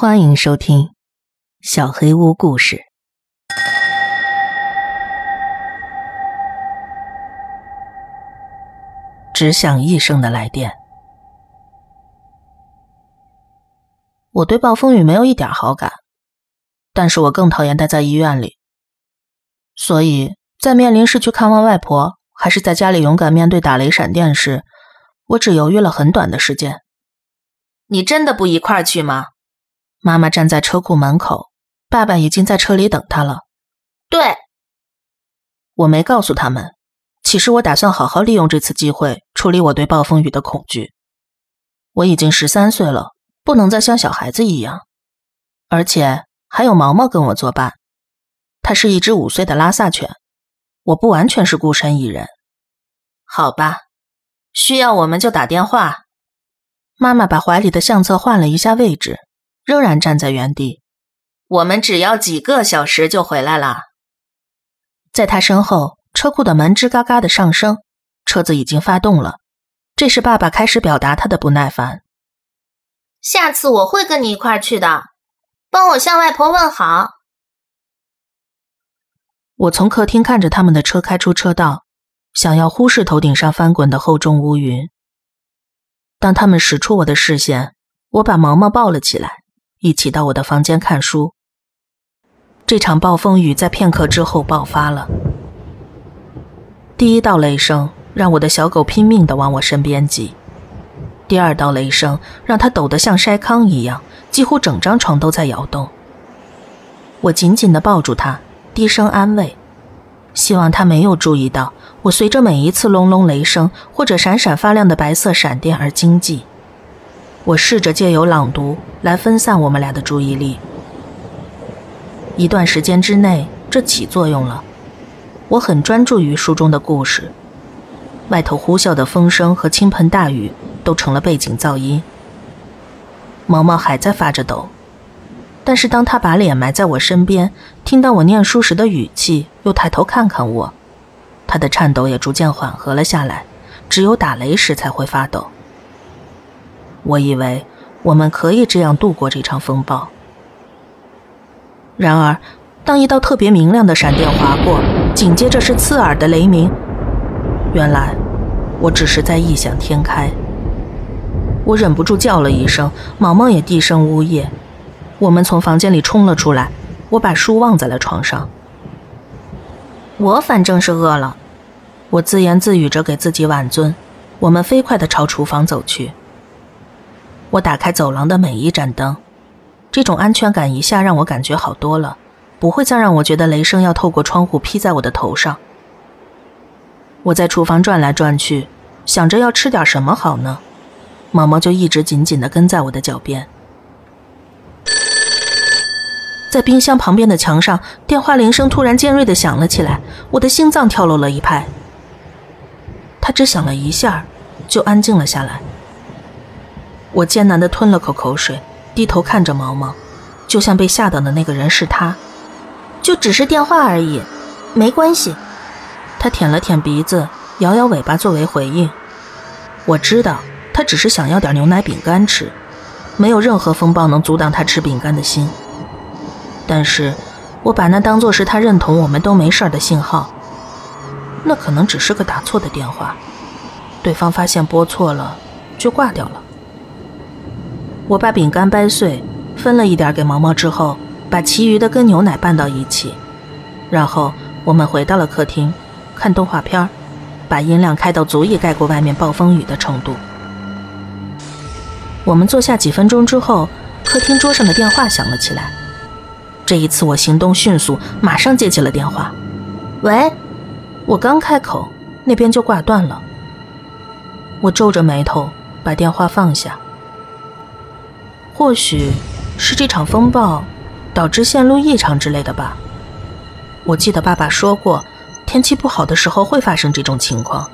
欢迎收听《小黑屋故事》。只响一声的来电。我对暴风雨没有一点好感，但是我更讨厌待在医院里。所以在面临是去看望外婆，还是在家里勇敢面对打雷闪电时，我只犹豫了很短的时间。你真的不一块儿去吗？妈妈站在车库门口，爸爸已经在车里等他了。对，我没告诉他们。其实我打算好好利用这次机会处理我对暴风雨的恐惧。我已经十三岁了，不能再像小孩子一样。而且还有毛毛跟我作伴，它是一只五岁的拉萨犬。我不完全是孤身一人。好吧，需要我们就打电话。妈妈把怀里的相册换了一下位置。仍然站在原地，我们只要几个小时就回来了。在他身后，车库的门吱嘎嘎的上升，车子已经发动了。这时，爸爸开始表达他的不耐烦。下次我会跟你一块去的，帮我向外婆问好。我从客厅看着他们的车开出车道，想要忽视头顶上翻滚的厚重乌云。当他们驶出我的视线，我把毛毛抱了起来。一起到我的房间看书。这场暴风雨在片刻之后爆发了。第一道雷声让我的小狗拼命地往我身边挤，第二道雷声让它抖得像筛糠一样，几乎整张床都在摇动。我紧紧地抱住它，低声安慰，希望它没有注意到我随着每一次隆隆雷声或者闪闪发亮的白色闪电而惊悸。我试着借由朗读来分散我们俩的注意力。一段时间之内，这起作用了。我很专注于书中的故事，外头呼啸的风声和倾盆大雨都成了背景噪音。毛毛还在发着抖，但是当他把脸埋在我身边，听到我念书时的语气，又抬头看看我，他的颤抖也逐渐缓和了下来。只有打雷时才会发抖。我以为我们可以这样度过这场风暴。然而，当一道特别明亮的闪电划过，紧接着是刺耳的雷鸣，原来我只是在异想天开。我忍不住叫了一声，毛毛也低声呜咽。我们从房间里冲了出来，我把书忘在了床上。我反正是饿了，我自言自语着给自己挽尊。我们飞快地朝厨房走去。我打开走廊的每一盏灯，这种安全感一下让我感觉好多了，不会再让我觉得雷声要透过窗户劈在我的头上。我在厨房转来转去，想着要吃点什么好呢，毛毛就一直紧紧地跟在我的脚边。在冰箱旁边的墙上，电话铃声突然尖锐地响了起来，我的心脏跳漏了一拍。它只响了一下，就安静了下来。我艰难地吞了口口水，低头看着毛毛，就像被吓到的那个人是他，就只是电话而已，没关系。他舔了舔鼻子，摇摇尾巴作为回应。我知道他只是想要点牛奶饼干吃，没有任何风暴能阻挡他吃饼干的心。但是，我把那当作是他认同我们都没事的信号。那可能只是个打错的电话，对方发现拨错了，就挂掉了。我把饼干掰碎，分了一点给毛毛之后，把其余的跟牛奶拌到一起，然后我们回到了客厅，看动画片把音量开到足以盖过外面暴风雨的程度。我们坐下几分钟之后，客厅桌上的电话响了起来。这一次我行动迅速，马上接起了电话。喂，我刚开口，那边就挂断了。我皱着眉头，把电话放下。或许是这场风暴导致线路异常之类的吧。我记得爸爸说过，天气不好的时候会发生这种情况。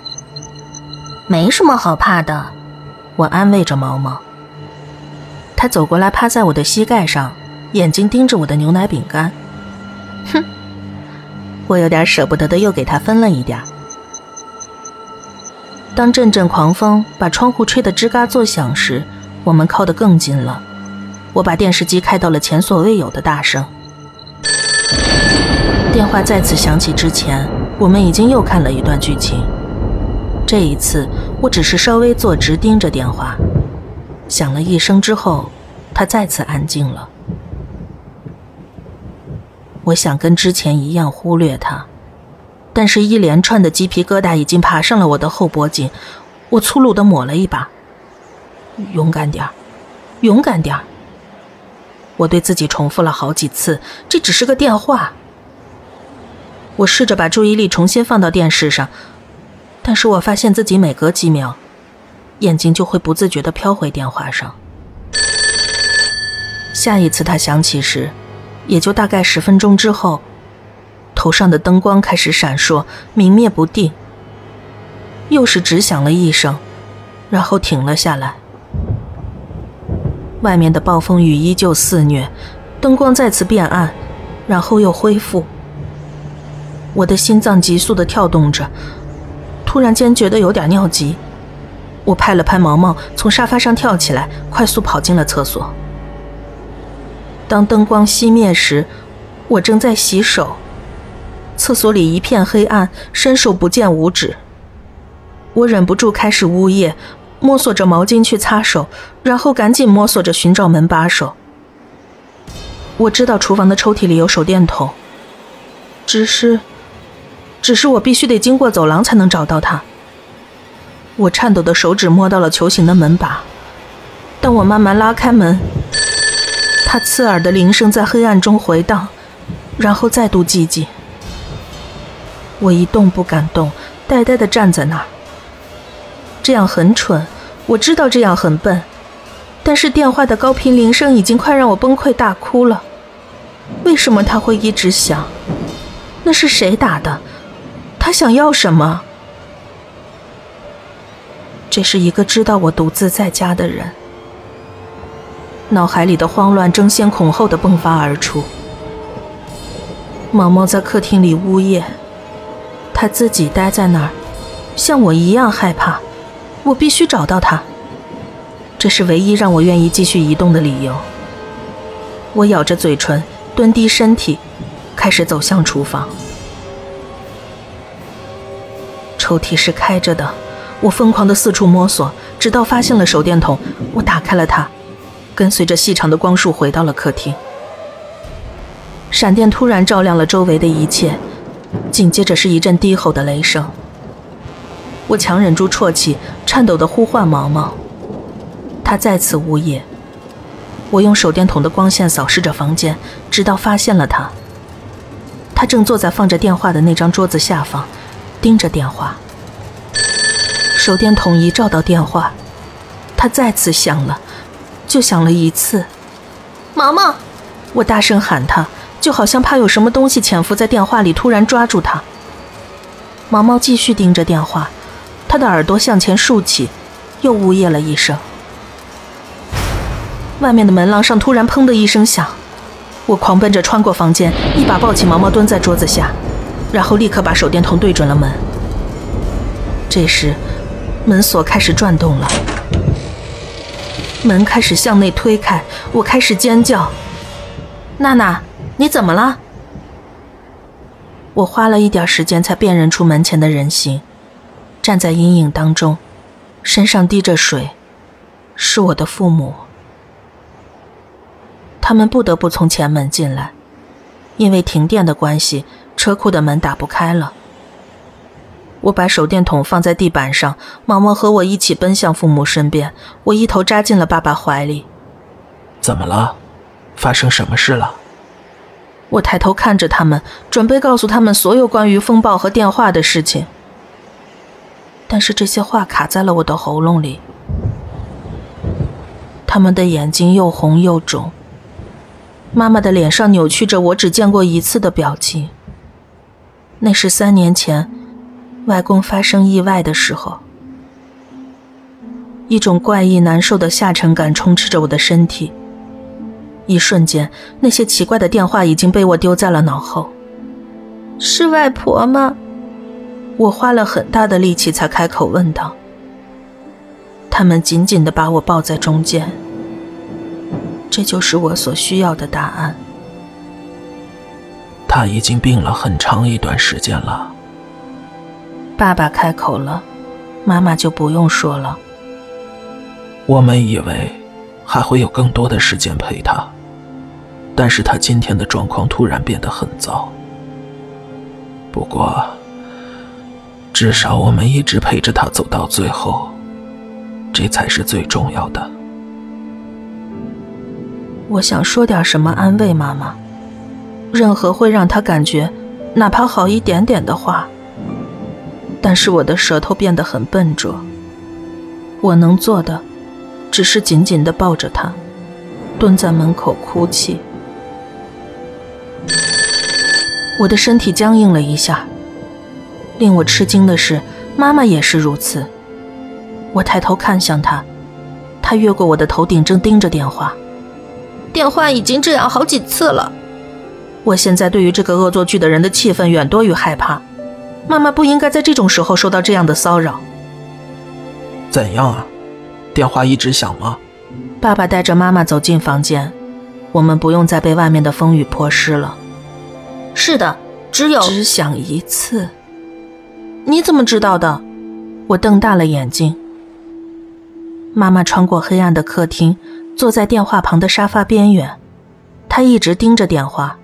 没什么好怕的，我安慰着毛毛。他走过来，趴在我的膝盖上，眼睛盯着我的牛奶饼干。哼，我有点舍不得的，又给他分了一点。当阵阵狂风把窗户吹得吱嘎作响时，我们靠得更近了。我把电视机开到了前所未有的大声。电话再次响起之前，我们已经又看了一段剧情。这一次，我只是稍微坐直盯着电话。响了一声之后，它再次安静了。我想跟之前一样忽略它，但是，一连串的鸡皮疙瘩已经爬上了我的后脖颈。我粗鲁的抹了一把：“勇敢点儿，勇敢点儿。”我对自己重复了好几次：“这只是个电话。”我试着把注意力重新放到电视上，但是我发现自己每隔几秒，眼睛就会不自觉地飘回电话上。下一次它响起时，也就大概十分钟之后，头上的灯光开始闪烁，明灭不定。又是只响了一声，然后停了下来。外面的暴风雨依旧肆虐，灯光再次变暗，然后又恢复。我的心脏急速的跳动着，突然间觉得有点尿急。我拍了拍毛毛，从沙发上跳起来，快速跑进了厕所。当灯光熄灭时，我正在洗手，厕所里一片黑暗，伸手不见五指。我忍不住开始呜咽，摸索着毛巾去擦手，然后赶紧摸索着寻找门把手。我知道厨房的抽屉里有手电筒，只是。只是我必须得经过走廊才能找到他。我颤抖的手指摸到了球形的门把，当我慢慢拉开门，它刺耳的铃声在黑暗中回荡，然后再度寂静。我一动不敢动，呆呆的站在那儿。这样很蠢，我知道这样很笨，但是电话的高频铃声已经快让我崩溃大哭了。为什么他会一直响？那是谁打的？他想要什么？这是一个知道我独自在家的人。脑海里的慌乱争先恐后的迸发而出。毛毛在客厅里呜咽，他自己待在那儿，像我一样害怕。我必须找到他，这是唯一让我愿意继续移动的理由。我咬着嘴唇，蹲低身体，开始走向厨房。抽屉是开着的，我疯狂的四处摸索，直到发现了手电筒。我打开了它，跟随着细长的光束回到了客厅。闪电突然照亮了周围的一切，紧接着是一阵低吼的雷声。我强忍住啜泣，颤抖地呼唤毛毛。他再次呜咽。我用手电筒的光线扫视着房间，直到发现了他。他正坐在放着电话的那张桌子下方。盯着电话，手电筒一照到电话，他再次响了，就响了一次。毛毛，我大声喊他，就好像怕有什么东西潜伏在电话里，突然抓住他。毛毛继续盯着电话，他的耳朵向前竖起，又呜咽了一声。外面的门廊上突然砰的一声响，我狂奔着穿过房间，一把抱起毛毛，蹲在桌子下。然后立刻把手电筒对准了门。这时，门锁开始转动了，门开始向内推开，我开始尖叫：“娜娜，你怎么了？”我花了一点时间才辨认出门前的人形，站在阴影当中，身上滴着水，是我的父母。他们不得不从前门进来，因为停电的关系。车库的门打不开了，我把手电筒放在地板上，毛毛和我一起奔向父母身边，我一头扎进了爸爸怀里。怎么了？发生什么事了？我抬头看着他们，准备告诉他们所有关于风暴和电话的事情，但是这些话卡在了我的喉咙里。他们的眼睛又红又肿，妈妈的脸上扭曲着我只见过一次的表情。那是三年前，外公发生意外的时候。一种怪异难受的下沉感充斥着我的身体。一瞬间，那些奇怪的电话已经被我丢在了脑后。是外婆吗？我花了很大的力气才开口问道。他们紧紧地把我抱在中间。这就是我所需要的答案。他已经病了很长一段时间了。爸爸开口了，妈妈就不用说了。我们以为还会有更多的时间陪他，但是他今天的状况突然变得很糟。不过，至少我们一直陪着他走到最后，这才是最重要的。我想说点什么安慰妈妈，任何会让她感觉哪怕好一点点的话。但是我的舌头变得很笨拙，我能做的只是紧紧地抱着她，蹲在门口哭泣。我的身体僵硬了一下。令我吃惊的是，妈妈也是如此。我抬头看向她，她越过我的头顶，正盯着电话。电话已经这样好几次了。我现在对于这个恶作剧的人的气愤远多于害怕。妈妈不应该在这种时候受到这样的骚扰。怎样啊？电话一直响吗？爸爸带着妈妈走进房间，我们不用再被外面的风雨泼湿了。是的，只有只响一次。你怎么知道的？我瞪大了眼睛。妈妈穿过黑暗的客厅。坐在电话旁的沙发边缘，她一直盯着电话。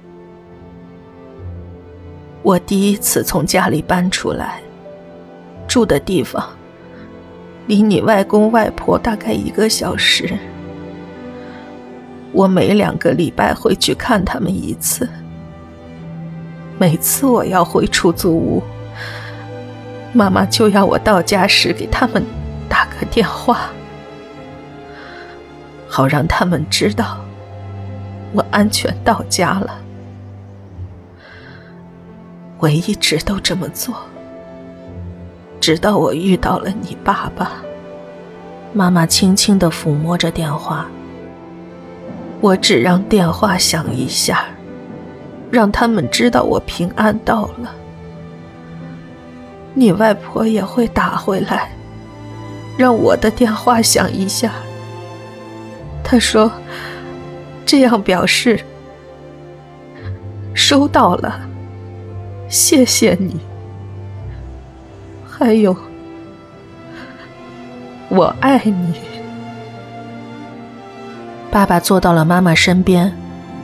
我第一次从家里搬出来，住的地方离你外公外婆大概一个小时。我每两个礼拜会去看他们一次。每次我要回出租屋，妈妈就要我到家时给他们打个电话。好让他们知道，我安全到家了。我一直都这么做，直到我遇到了你爸爸。妈妈轻轻的抚摸着电话，我只让电话响一下，让他们知道我平安到了。你外婆也会打回来，让我的电话响一下。他说：“这样表示收到了，谢谢你。还有，我爱你。”爸爸坐到了妈妈身边，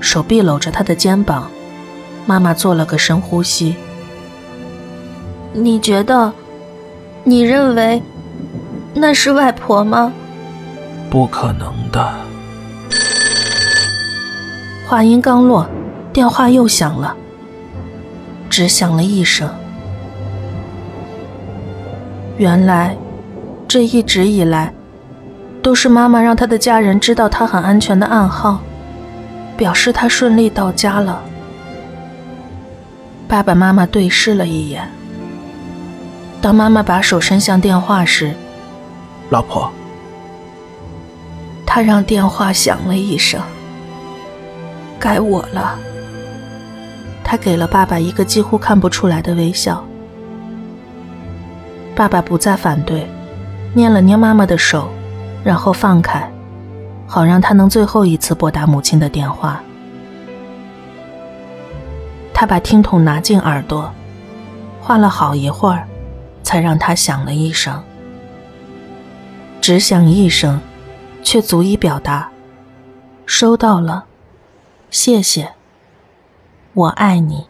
手臂搂着她的肩膀。妈妈做了个深呼吸。你觉得？你认为那是外婆吗？不可能的。话音刚落，电话又响了，只响了一声。原来，这一直以来，都是妈妈让她的家人知道她很安全的暗号，表示她顺利到家了。爸爸妈妈对视了一眼。当妈妈把手伸向电话时，老婆，她让电话响了一声。该我了。他给了爸爸一个几乎看不出来的微笑。爸爸不再反对，捏了捏妈妈的手，然后放开，好让他能最后一次拨打母亲的电话。他把听筒拿进耳朵，换了好一会儿，才让他想了一声。只想一声，却足以表达收到了。谢谢，我爱你。